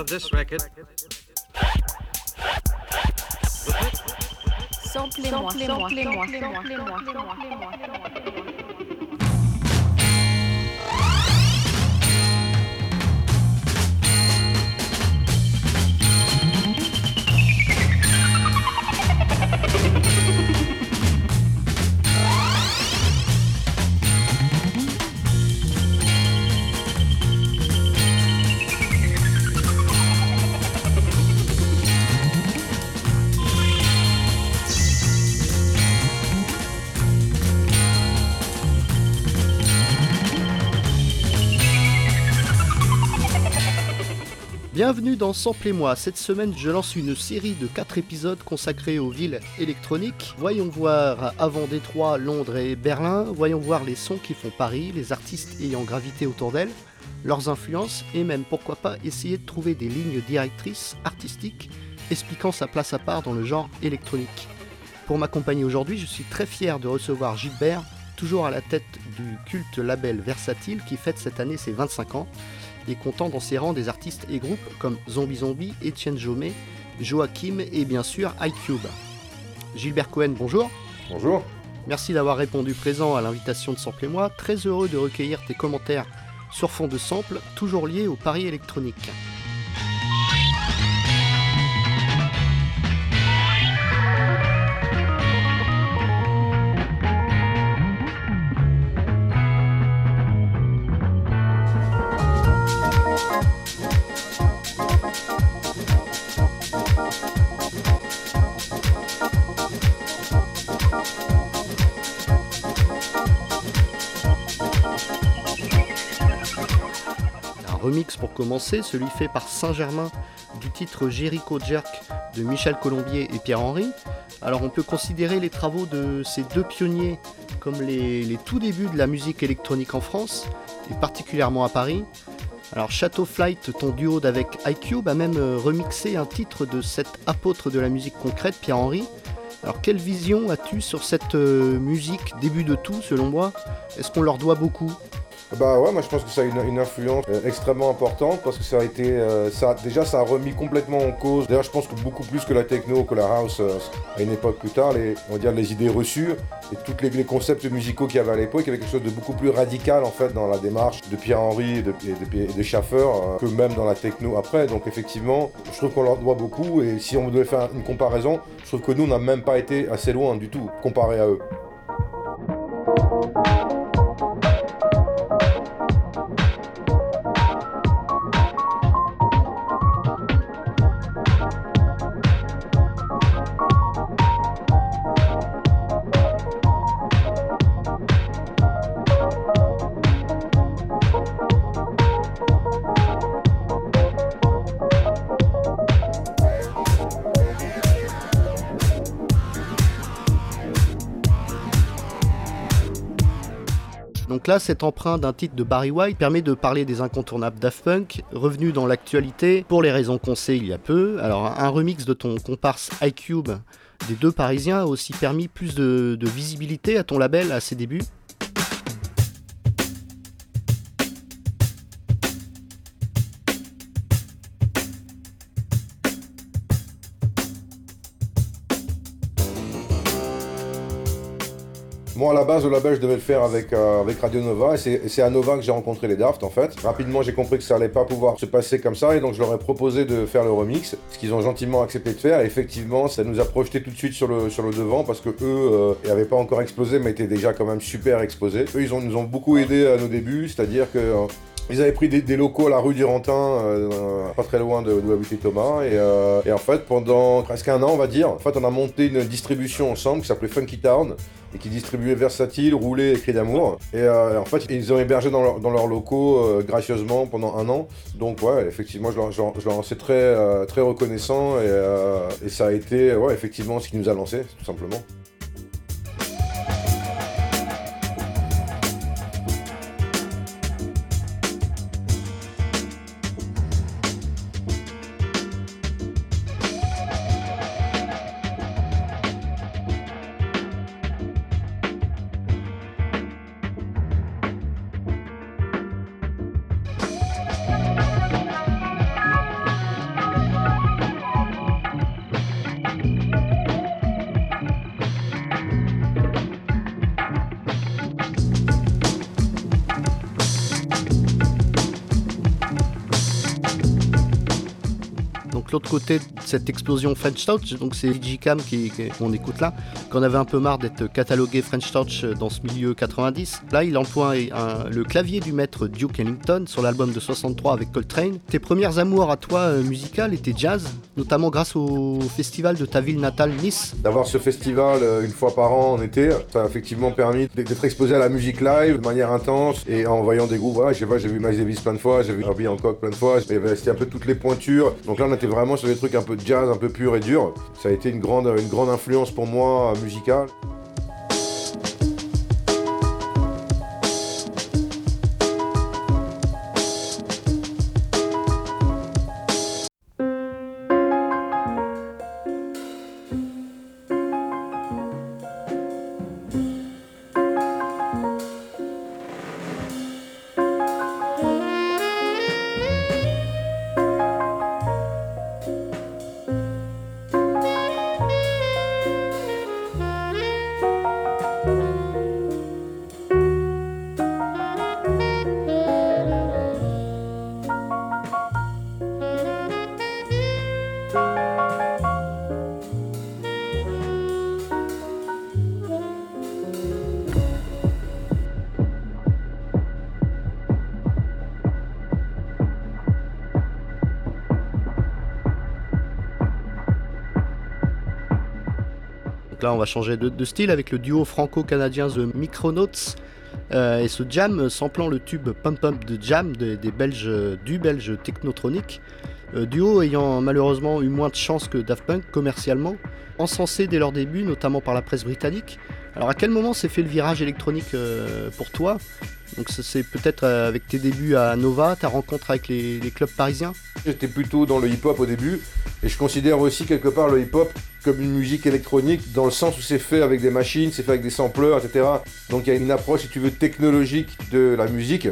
of this record. Samplez-moi, samplez-moi, samplez-moi, samplez-moi. Bienvenue dans Samplez-moi. Cette semaine, je lance une série de 4 épisodes consacrés aux villes électroniques. Voyons voir avant Détroit, Londres et Berlin. Voyons voir les sons qui font Paris, les artistes ayant gravité autour d'elles, leurs influences et même pourquoi pas essayer de trouver des lignes directrices artistiques expliquant sa place à part dans le genre électronique. Pour m'accompagner aujourd'hui, je suis très fier de recevoir Gilbert, toujours à la tête du culte label Versatile qui fête cette année ses 25 ans et comptant dans ses rangs des artistes et groupes comme Zombie Zombie, Etienne Jomé, Joachim et bien sûr iCube. Gilbert Cohen, bonjour. Bonjour. Merci d'avoir répondu présent à l'invitation de Sample et moi. Très heureux de recueillir tes commentaires sur fond de sample, toujours liés au pari électronique. Remix pour commencer, celui fait par Saint-Germain du titre Jericho Jerk de Michel Colombier et Pierre-Henry. Alors on peut considérer les travaux de ces deux pionniers comme les, les tout débuts de la musique électronique en France, et particulièrement à Paris. Alors Chateau Flight, ton duo d'avec iCube, a même euh, remixé un titre de cet apôtre de la musique concrète, Pierre-Henry. Alors quelle vision as-tu sur cette euh, musique, début de tout selon moi? Est-ce qu'on leur doit beaucoup? Bah ouais, moi je pense que ça a une, une influence euh, extrêmement importante parce que ça a été, euh, ça, déjà ça a remis complètement en cause. D'ailleurs, je pense que beaucoup plus que la techno, que la house euh, à une époque plus tard, les, on va dire les idées reçues et tous les, concepts musicaux qu'il y avait à l'époque, il y avait quelque chose de beaucoup plus radical en fait dans la démarche de Pierre Henry et de, et de, euh, que même dans la techno après. Donc effectivement, je trouve qu'on leur doit beaucoup et si on devait faire une comparaison, je trouve que nous on n'a même pas été assez loin du tout comparé à eux. Là, cet emprunt d'un titre de Barry White permet de parler des incontournables Daft Punk, revenus dans l'actualité pour les raisons qu'on sait il y a peu. Alors un remix de ton comparse iCube des deux Parisiens a aussi permis plus de, de visibilité à ton label à ses débuts. Moi, à la base, le label, je devais le faire avec, euh, avec Radio Nova, et c'est à Nova que j'ai rencontré les Daft, en fait. Rapidement, j'ai compris que ça allait pas pouvoir se passer comme ça, et donc je leur ai proposé de faire le remix, ce qu'ils ont gentiment accepté de faire, et effectivement, ça nous a projeté tout de suite sur le, sur le devant, parce que eux, euh, n'avaient pas encore explosé, mais étaient déjà quand même super exposés. Eux, ils ont, nous ont beaucoup aidé à nos débuts, c'est-à-dire que... euh, ils avaient pris des, locaux à la rue du euh, pas très loin de d'où habitait Thomas, et, euh, et en fait, pendant presque un an, on va dire, en fait, on a monté une distribution ensemble qui s'appelait Funky Town, et qui distribuait Versatile, Roulé et d'amour. Et euh, en fait, ils ont hébergé dans, leur- dans leurs locaux euh, gracieusement pendant un an. Donc ouais, effectivement, je leur, je je leur en suis très, euh, très reconnaissant, et, euh, et ça a été, ouais, effectivement, ce qui nous a lancé, tout simplement. Cette explosion French Touch, donc c'est Digicam qui, qu'on écoute là, qu'on avait un peu marre d'être catalogué French Touch dans ce milieu 90. Là, il emploie le clavier du maître Duke Ellington sur l'album de 63 avec Coltrane. Tes premières amours à toi euh, musicales étaient jazz, notamment grâce au festival de ta ville natale Nice. D'avoir ce festival euh, une fois par an en été, ça a effectivement permis d'être exposé à la musique live de manière intense et en voyant des groupes. Voilà, je sais pas, j'ai vu Miles Davis plein de fois, j'ai vu Herbie Hancock plein de fois, c'était un peu toutes les pointures. Donc là, on était vraiment sur des trucs un peu jazz, un peu pur et dur. Ça a été une grande, une grande influence pour moi euh, musicale. On va changer de, style avec le duo franco-canadien The Micronauts. Euh, et ce jam samplant le tube Pump Pump de Jam des, Belges, du belge Technotronic. Euh, duo ayant malheureusement eu moins de chance que Daft Punk commercialement, encensé dès leur début, notamment par la presse britannique. Alors à quel moment s'est fait le virage électronique euh, pour toi? Donc c'est peut-être avec tes débuts à Nova, ta rencontre avec les, les clubs parisiens J'étais plutôt dans le hip-hop au début, et je considère aussi quelque part le hip-hop comme une musique électronique dans le sens où c'est fait avec des machines, c'est fait avec des sampleurs, etc. Donc il y a une approche, si tu veux, technologique de la musique.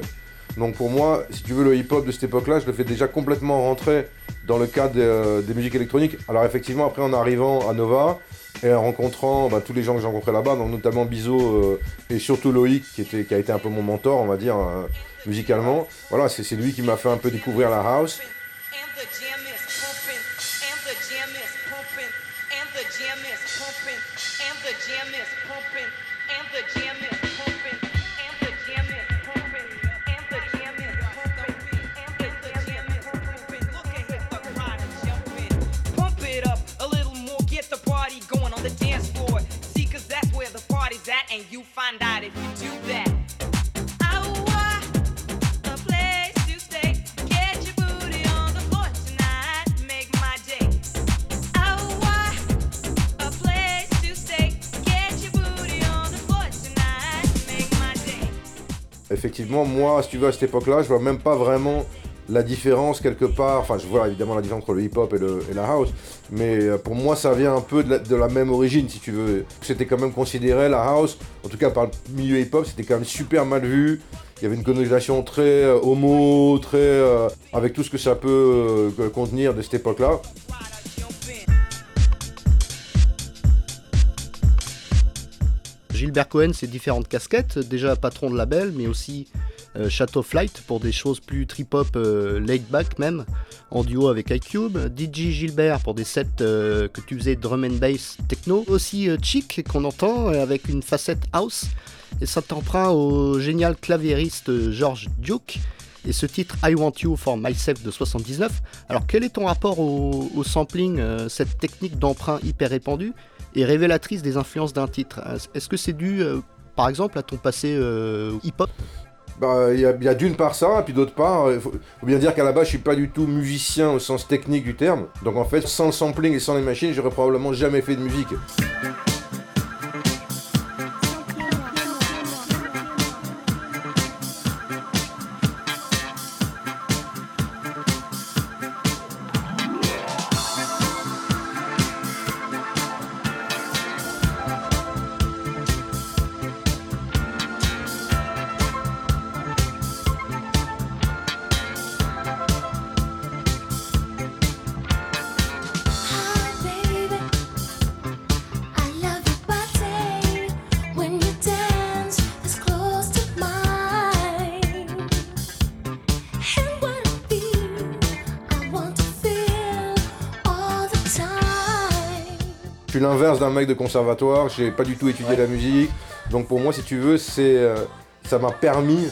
Donc pour moi, si tu veux, le hip-hop de cette époque-là, je le fais déjà complètement rentrer dans le cadre euh, des, musiques électroniques. Alors effectivement, après en arrivant à Nova et en rencontrant bah, tous les gens que j'ai rencontrés là-bas, notamment Bizo euh, et surtout Loïc, qui, était, a été un peu mon mentor, on va dire, euh, musicalement. Voilà, c'est lui qui m'a fait un peu découvrir la house. Effectivement, moi, si tu veux, à cette époque-là, je vois même pas vraiment la différence quelque part, enfin je vois évidemment la différence entre le hip-hop et, la house, mais euh, pour moi ça vient un peu de la, même origine si tu veux. C'était quand même considéré la house, en tout cas par le milieu hip-hop, c'était quand même super mal vu. Il y avait une connotation très euh, homo, très euh, avec tout ce que ça peut contenir de cette époque-là. Gilbert Cohen, ses différentes casquettes, déjà patron de label, mais aussi euh, Chateau Flight pour des choses plus trip-hop, euh, laid back même, en duo avec iCube. DJ Gilbert pour des sets euh, que tu faisais drum and bass techno. Aussi Chic qu'on entend avec une facette house. Et ça t'emprunt au génial claviériste George Duke et ce titre I Want You for Myself de 79. Alors quel est ton rapport au, sampling, cette technique d'emprunt hyper répandue et révélatrice des influences d'un titre? Est-ce que c'est dû par exemple à ton passé hip-hop? Bah, il y a, d'une part ça, et puis d'autre part, il faut, bien dire qu'à la base, je suis pas du tout musicien au sens technique du terme. Donc en fait, sans le sampling et sans les machines, j'aurais probablement jamais fait de musique. Suis l'inverse d'un mec de conservatoire, j'ai pas du tout étudié la musique. Donc pour moi, si tu veux, c'est, euh, ça m'a permis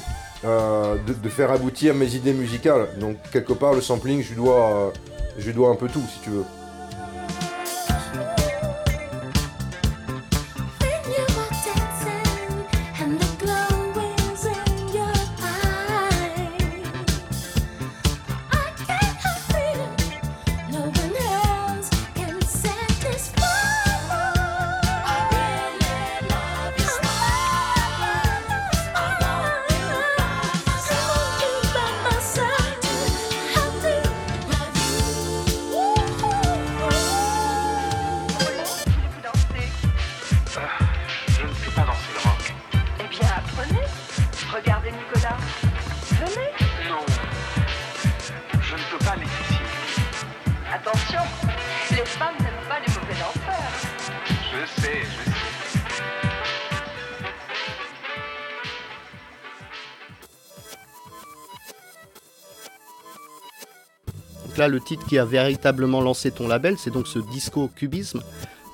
euh, de, faire aboutir mes idées musicales. Donc quelque part, le sampling, je lui dois, euh, je lui dois un peu tout, si tu veux. Là, le titre qui a véritablement lancé ton label, c'est donc ce disco cubisme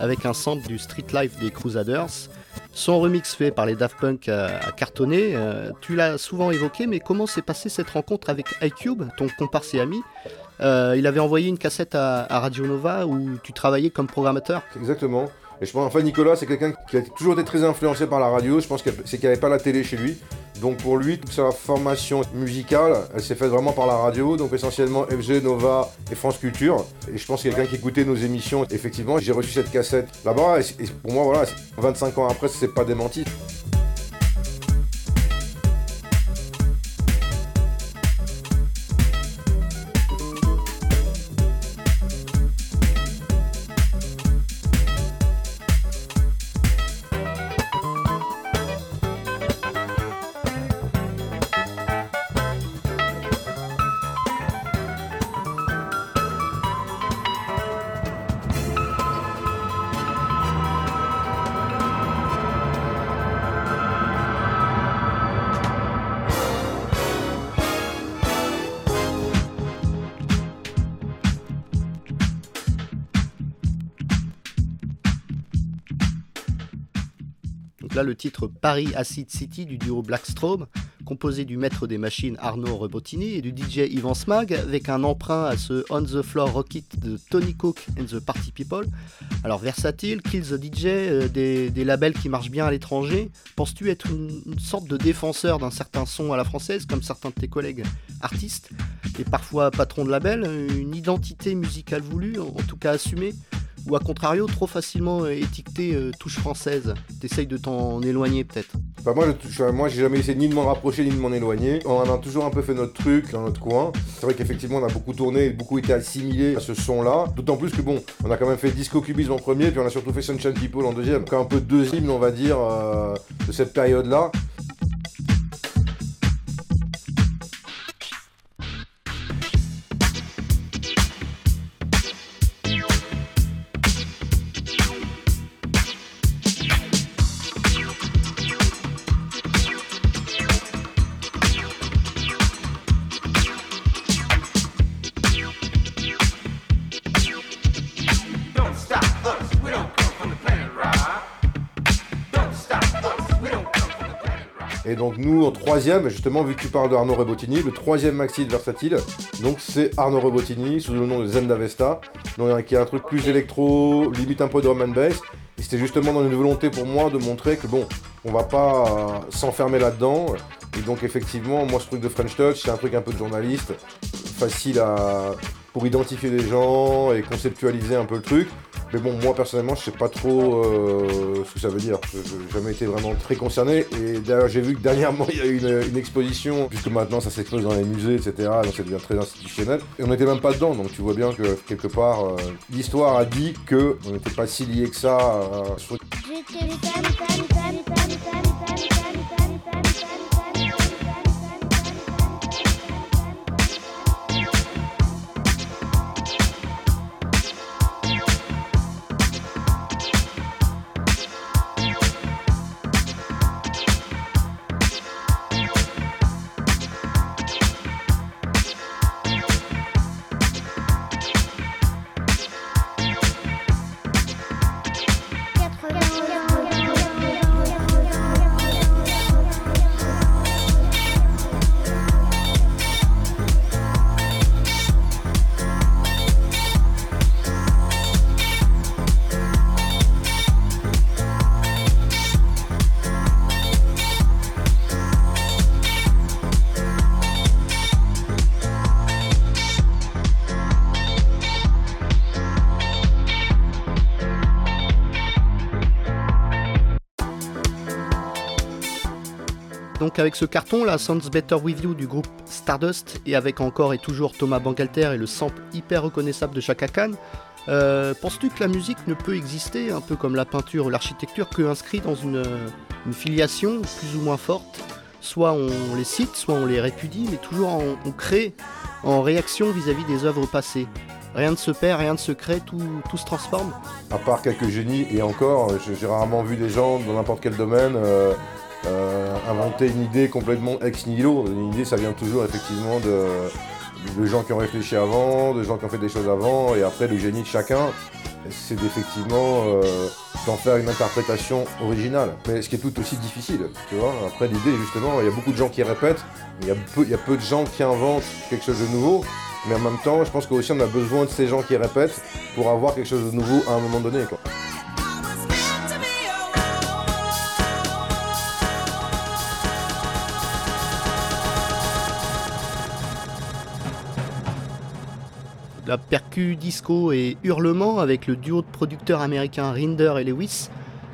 avec un sample du Street Life des Crusaders. Son remix fait par les Daft Punk a, cartonné. Euh, tu l'as souvent évoqué, mais comment s'est passée cette rencontre avec iCube, ton comparse et ami? Euh, Il avait envoyé une cassette à, Radio Nova où tu travaillais comme programmateur? Exactement. Et je pense, enfin, Nicolas, c'est quelqu'un qui a toujours été très influencé par la radio. Je pense que c'est qu'il n'y avait pas la télé chez lui. Donc pour lui, toute sa formation musicale, elle s'est faite vraiment par la radio. Donc essentiellement FG, Nova et France Culture. Et je pense que quelqu'un qui écoutait nos émissions. Effectivement, j'ai reçu cette cassette là-bas. Et, pour moi, voilà, 25 ans après, c'est pas démenti. Là le titre Paris Acid City du duo Blackstrom, composé du maître des machines Arnaud Rebottini et du DJ Ivan Smag, avec un emprunt à ce On the Floor Rocket de Tony Cook and the Party People. Alors versatile, Kill the DJ, euh, des, labels qui marchent bien à l'étranger. Penses-tu être une, sorte de défenseur d'un certain son à la française, comme certains de tes collègues artistes, et parfois patrons de label, une identité musicale voulue, en tout cas assumée? Ou à contrario trop facilement euh, étiqueté euh, touche française T'essayes de t'en éloigner peut-être bah moi, moi j'ai jamais essayé ni de m'en rapprocher ni de m'en éloigner. On a toujours un peu fait notre truc dans notre coin. C'est vrai qu'effectivement on a beaucoup tourné et beaucoup été assimilé à ce son-là. D'autant plus que bon, on a quand même fait Disco Cubism en premier, puis on a surtout fait Sunshine People en deuxième. Donc un peu deux hymnes on va dire euh, de cette période-là. Et donc nous, en troisième, justement, vu que tu parles de Arnaud Rebottini, le troisième maxi de Versatile, donc c'est Arnaud Rebottini, sous le nom de Zenda Vesta, qui est un truc plus électro, limite un peu de drum and bass. Et c'était justement dans une volonté pour moi de montrer que bon, on va pas euh, s'enfermer là-dedans. Et donc effectivement, moi ce truc de French Touch, c'est un truc un peu de journaliste, facile à pour identifier les gens et conceptualiser un peu le truc. Mais bon, moi personnellement, je sais pas trop euh, ce que ça veut dire. Je n'ai jamais été vraiment très concerné. Et d'ailleurs, j'ai vu que dernièrement, il y a eu une, exposition, puisque maintenant ça s'expose dans les musées, etc. Donc ça devient très institutionnel. Et on n'était même pas dedans. Donc tu vois bien que quelque part, euh, l'histoire a dit que on n'était pas si lié que ça. à ce donc avec ce carton, la Sounds Better With You du groupe Stardust, et avec encore et toujours Thomas Bangalter et le sample hyper reconnaissable de Chaka Khan, euh, penses-tu que la musique ne peut exister, un peu comme la peinture ou l'architecture, que inscrit dans une, filiation plus ou moins forte? Soit on les cite, soit on les répudie, mais toujours on, crée en réaction vis-à-vis des œuvres passées. Rien ne se perd, rien ne se crée, tout, se transforme? À part quelques génies, et encore, j'ai rarement vu des gens dans n'importe quel domaine euh, euh, inventer une idée complètement ex nihilo. Une idée, ça vient toujours effectivement de, gens qui ont réfléchi avant, de gens qui ont fait des choses avant, et après le génie de chacun, c'est effectivement euh, d'en faire une interprétation originale. Mais ce qui est tout aussi difficile, tu vois. Après l'idée, justement, il y a beaucoup de gens qui répètent, il y, a peu, y a peu de gens qui inventent quelque chose de nouveau. Mais en même temps, je pense qu'aussi on a besoin de ces gens qui répètent pour avoir quelque chose de nouveau à un moment donné. La percu, disco et hurlement avec le duo de producteurs américains Rinder et Lewis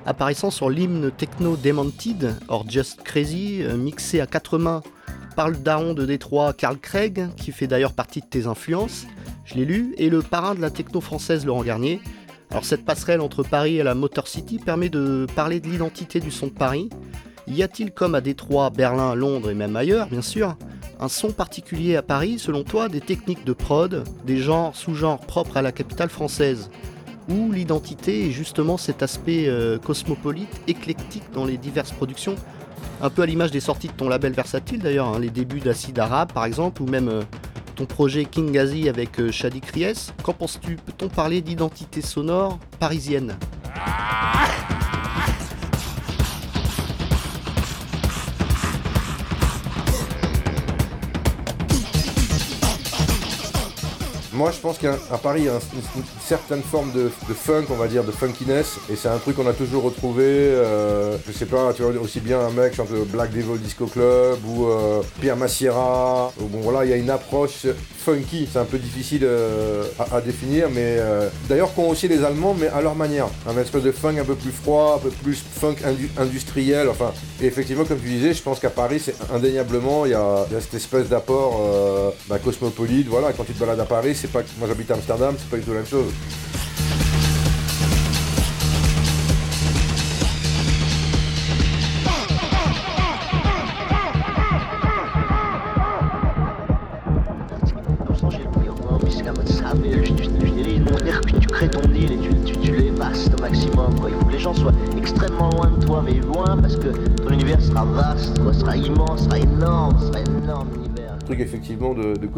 apparaissant sur l'hymne techno Demented, or Just Crazy, euh, mixé à quatre mains par le daron de Détroit Carl Craig, qui fait d'ailleurs partie de tes influences, je l'ai lu, et le parrain de la techno française Laurent Garnier. Alors cette passerelle entre Paris et la Motor City permet de parler de l'identité du son de Paris. Y a-t-il comme à Détroit, Berlin, Londres et même ailleurs, bien sûr, un son particulier à Paris, selon toi, des techniques de prod, des genres, sous-genres propres à la capitale française Où l'identité est justement cet aspect euh, cosmopolite, éclectique dans les diverses productions Un peu à l'image des sorties de ton label versatile d'ailleurs, hein, les débuts d'Acide Arabe par exemple, ou même euh, ton projet King Gazi avec euh, Shadi Kries. Qu'en penses-tu? Peut-on parler d'identité sonore parisienne? Moi, je pense qu'à Paris, il y a une, certaine forme de, funk, on va dire, de funkiness, et c'est un truc qu'on a toujours retrouvé. Euh, je sais pas, tu vois, aussi bien un mec chante Black Devil Disco Club ou euh, Pierre Massiera. Bon, voilà, il y a une approche funky, c'est un peu difficile euh, à, définir, mais d'ailleurs qu'ont aussi les Allemands, mais à leur manière. Un espèce de funk un peu plus froid, un peu plus funk industriel. Enfin, et effectivement, comme tu disais, je pense qu'à Paris, c'est indéniablement, il y, a, cette espèce d'apport bah, cosmopolite. Voilà, quand tu te balades à Paris, c'est pas moi j'habite à Amsterdam, c'est pas du tout la même chose.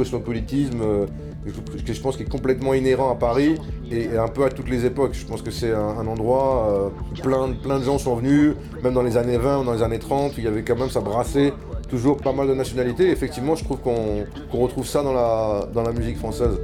Cosmopolitisme. Euh, que je pense qu'il est complètement inhérent à Paris et, un peu à toutes les époques. Je pense que c'est un, endroit où euh, plein, plein de gens sont venus, même dans les années 20 ou dans les années 30, il y avait quand même ça brassait toujours pas mal de nationalités. Effectivement, je trouve qu'on retrouve ça dans la, dans la musique française.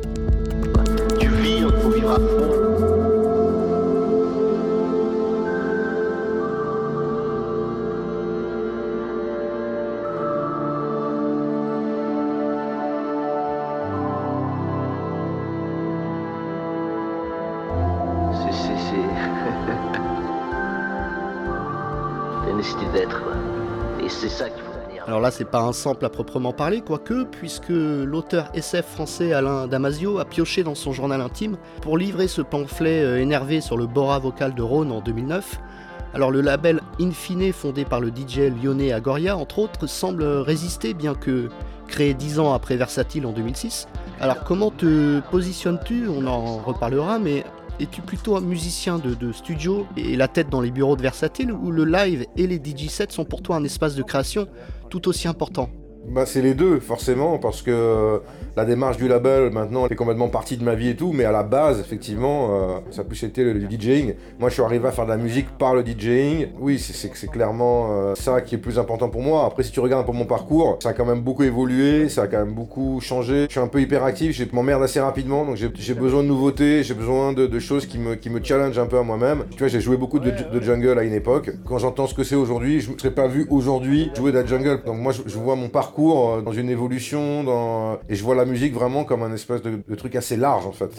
Alors là, c'est pas un sample à proprement parler, quoique, puisque l'auteur SF français Alain Damasio a pioché dans son journal intime pour livrer ce pamphlet euh, énervé sur le Bora vocal de Rhône en 2009. Alors le label Infine, fondé par le DJ lyonnais Agoria, entre autres, semble résister, bien que créé dix ans après Versatile en 2006. Alors comment te positionnes-tu? On en reparlera, mais es-tu plutôt un musicien de, studio et la tête dans les bureaux de Versatile ou le live et les DJ sets sont pour toi un espace de création tout aussi important? Bah, c'est les deux, forcément, parce que la démarche du label, maintenant, fait complètement partie de ma vie et tout, mais à la base, effectivement, euh, ça a plus été le, DJing. Moi, je suis arrivé à faire de la musique par le DJing. Oui, c'est clairement euh, ça qui est plus important pour moi. Après, si tu regardes un peu mon parcours, ça a quand même beaucoup évolué, ça a quand même beaucoup changé. Je suis un peu hyperactif, je m'emmerde assez rapidement, donc j'ai besoin de nouveautés, j'ai besoin de, choses qui me, qui me challenge un peu à moi-même. Tu vois, j'ai joué beaucoup de, jungle à une époque. Quand j'entends ce que c'est aujourd'hui, je ne serais pas vu aujourd'hui jouer de la jungle. Donc moi, je vois mon parcours euh, dans une évolution, euh, et je vois la musique vraiment comme un espèce de, truc assez large en fait.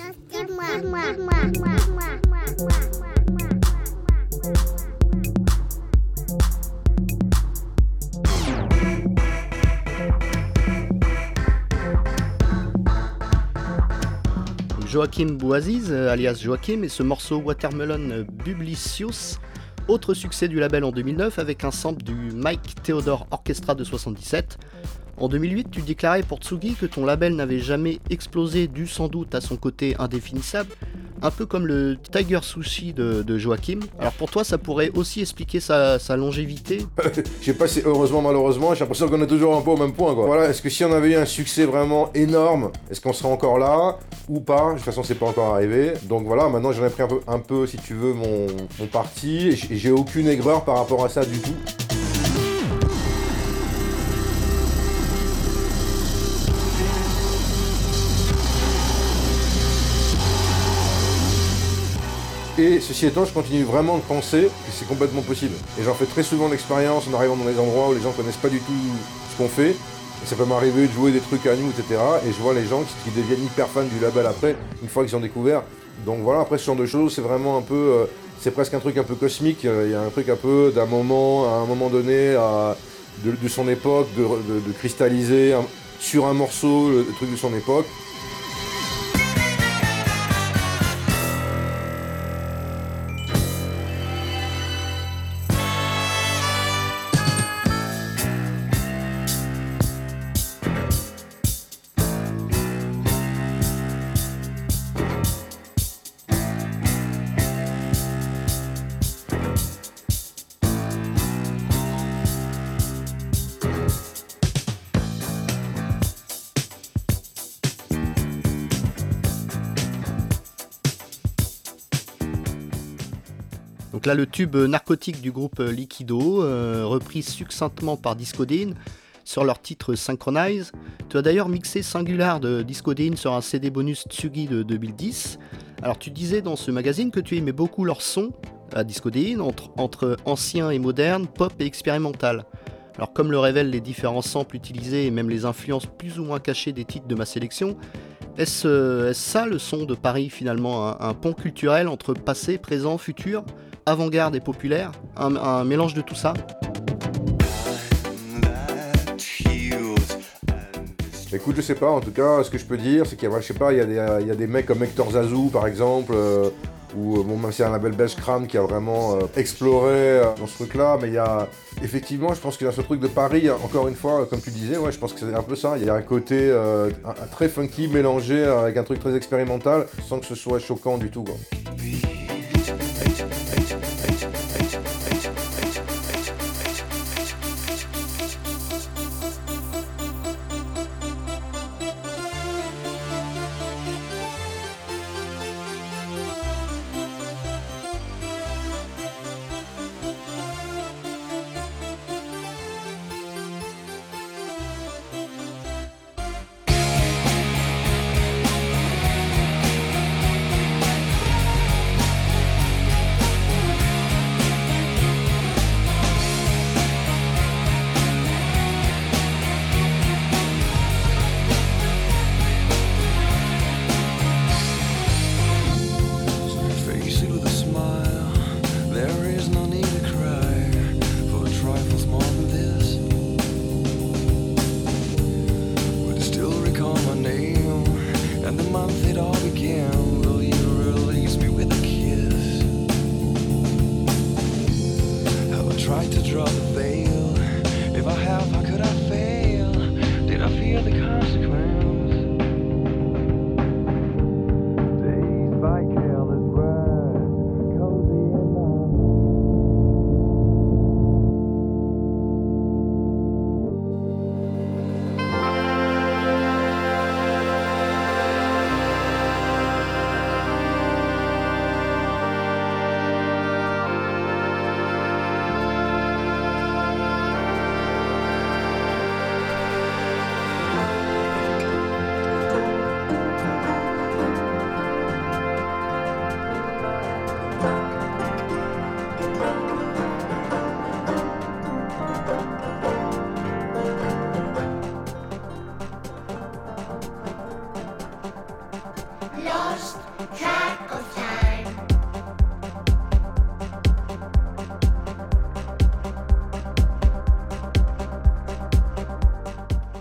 Joachim Bouaziz, euh, alias Joachim, et ce morceau Watermelon Publicius autre succès du label en 2009 avec un sample du Mike Theodore Orchestra de 77. En 2008, tu déclarais pour Tsugi que ton label n'avait jamais explosé dû sans doute à son côté indéfinissable, un peu comme le Tiger Sushi de, Joachim. Alors pour toi, ça pourrait aussi expliquer sa, longévité? Je sais pas si heureusement, malheureusement, j'ai l'impression qu'on est toujours un peu au même point. Quoi. Voilà, est-ce que si on avait eu un succès vraiment énorme, est-ce qu'on serait encore là ou pas? De toute façon, c'est pas encore arrivé. Donc voilà, maintenant j'en ai pris un peu, un peu, si tu veux, mon, parti. J'ai aucune aigreur par rapport à ça du tout. Et ceci étant, je continue vraiment de penser que c'est complètement possible. Et j'en fais très souvent l'expérience en arrivant dans des endroits où les gens connaissent pas du tout ce qu'on fait. Et ça peut m'arriver de jouer des trucs à nous, etc. Et je vois les gens qui, deviennent hyper fans du label après, une fois qu'ils ont découvert. Donc voilà, après ce genre de choses, c'est vraiment un peu. Euh, c'est presque un truc un peu cosmique. Il y a un truc un peu d'un moment, à un moment donné, de, son époque, de, cristalliser sur un morceau le truc de son époque. Là, le tube narcotique du groupe Liquido, euh, repris succinctement par Discodine sur leur titre Synchronize. Tu as d'ailleurs mixé Singular de Discodine sur un CD bonus Tsugi de 2010. Alors tu disais dans ce magazine que tu aimais beaucoup leur son à Discodine, entre, entre ancien et moderne, pop et expérimental. Alors comme le révèlent les différents samples utilisés et même les influences plus ou moins cachées des titres de ma sélection, est-ce euh, ça le son de Paris finalement, un pont culturel entre passé, présent, futur? Avant-garde et populaire, un, mélange de tout ça. Écoute, je sais pas, en tout cas, ce que je peux dire, c'est qu'il y a, je sais pas, il y, a des, des mecs comme Hector Zazou, par exemple, euh, ou euh, bon, même si c'est un label belge Crane qui a vraiment euh, exploré dans ce truc-là, mais il y a, effectivement, je pense qu'il y a ce truc de Paris, encore une fois, comme tu disais, ouais, je pense que c'est un peu ça. Il y a un côté très funky mélangé avec un truc très expérimental, sans que ce soit choquant du tout.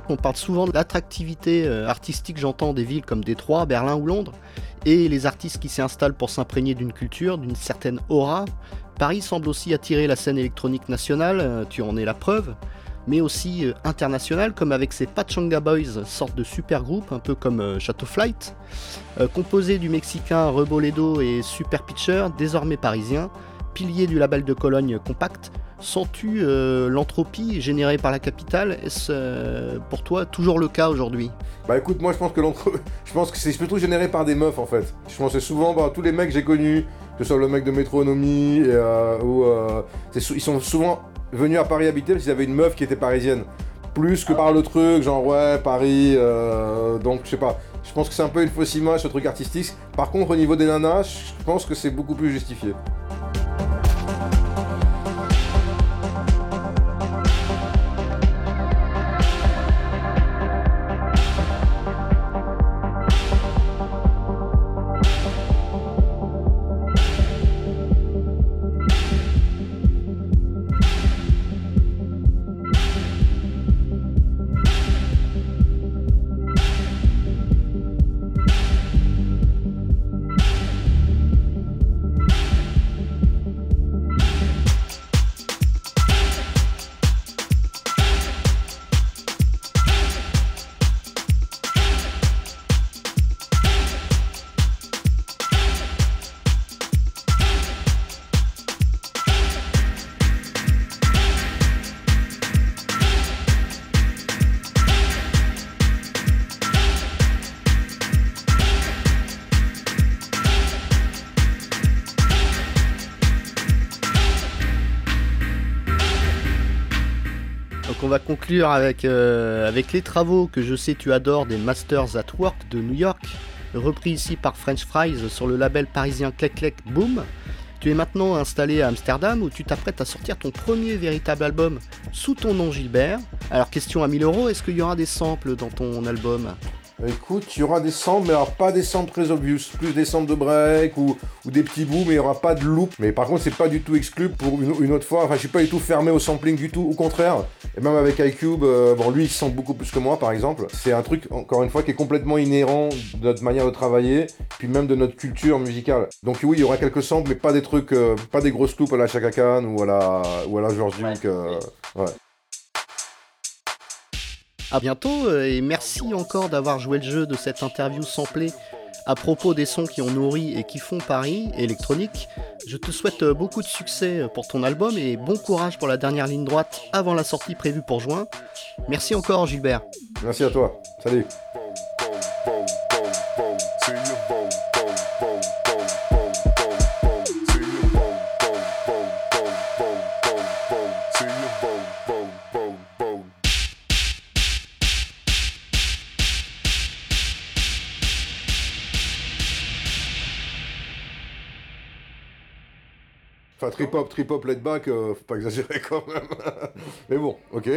On parle souvent de l'attractivité euh, artistique, j'entends, des villes comme Détroit, Berlin ou Londres, et les artistes qui s'y installent pour s'imprégner d'une culture, d'une certaine aura. Paris semble aussi attirer la scène électronique nationale, euh, tu en es la preuve, mais aussi euh, internationale, comme avec ses Pachanga Boys, sorte de super groupe, un peu comme Chateau Flight, composé du Mexicain Reboledo et Super Pitcher, désormais parisien, pilier du label de Cologne Compact, Sens-tu euh, l'entropie générée par la capitale? Est-ce euh, pour toi toujours le cas aujourd'hui? Bah écoute, moi je pense que je pense que c'est plutôt généré par des meufs en fait. Je pense que souvent bah, tous les mecs que j'ai connus, que ce soit le mec de Métronomie, euh, ou, ils sont souvent venus à Paris habiter parce qu'ils avaient une meuf qui était parisienne. Plus que par le truc, genre ouais, Paris, donc je sais pas. Je pense que c'est un peu une fausse image ce truc artistique. Par contre, au niveau des nanas, je pense que c'est beaucoup plus justifié. On va conclure avec, euh, avec les travaux que je sais tu adores des Masters at Work de New York, repris ici par French Fries sur le label parisien Click Click Boom. Tu es maintenant installé à Amsterdam où tu t'apprêtes à sortir ton premier véritable album sous ton nom Gilbert. Alors question à 1000 euros, est-ce qu'il y aura des samples dans ton album? Écoute, il y aura des samples, mais aura pas des samples très obvious. Plus des samples de break ou, des petits bouts, mais il n'y aura pas de loop. Mais par contre, c'est pas du tout exclu pour une, autre fois. Enfin, je suis pas du tout fermé au sampling du tout. Au contraire. Et même avec iCube, euh, bon, lui, il sample beaucoup plus que moi, par exemple. C'est un truc, encore une fois, qui est complètement inhérent de notre manière de travailler, puis même de notre culture musicale. Donc oui, il y aura quelques samples, mais pas des trucs, euh, pas des grosses loupes à la Chaka Khan ou à la, ou à la George Duke. Euh, ouais. A bientôt euh, et merci encore d'avoir joué le jeu de cette interview samplée à propos des sons qui ont nourri et qui font Paris électronique. Je te souhaite euh, beaucoup de succès euh, pour ton album et bon courage pour la dernière ligne droite avant la sortie prévue pour juin. Merci encore Gilbert. Merci à toi. Salut. Enfin, trip-hop, trip-hop, let back, euh, faut pas exagérer quand même. Mais bon, ok.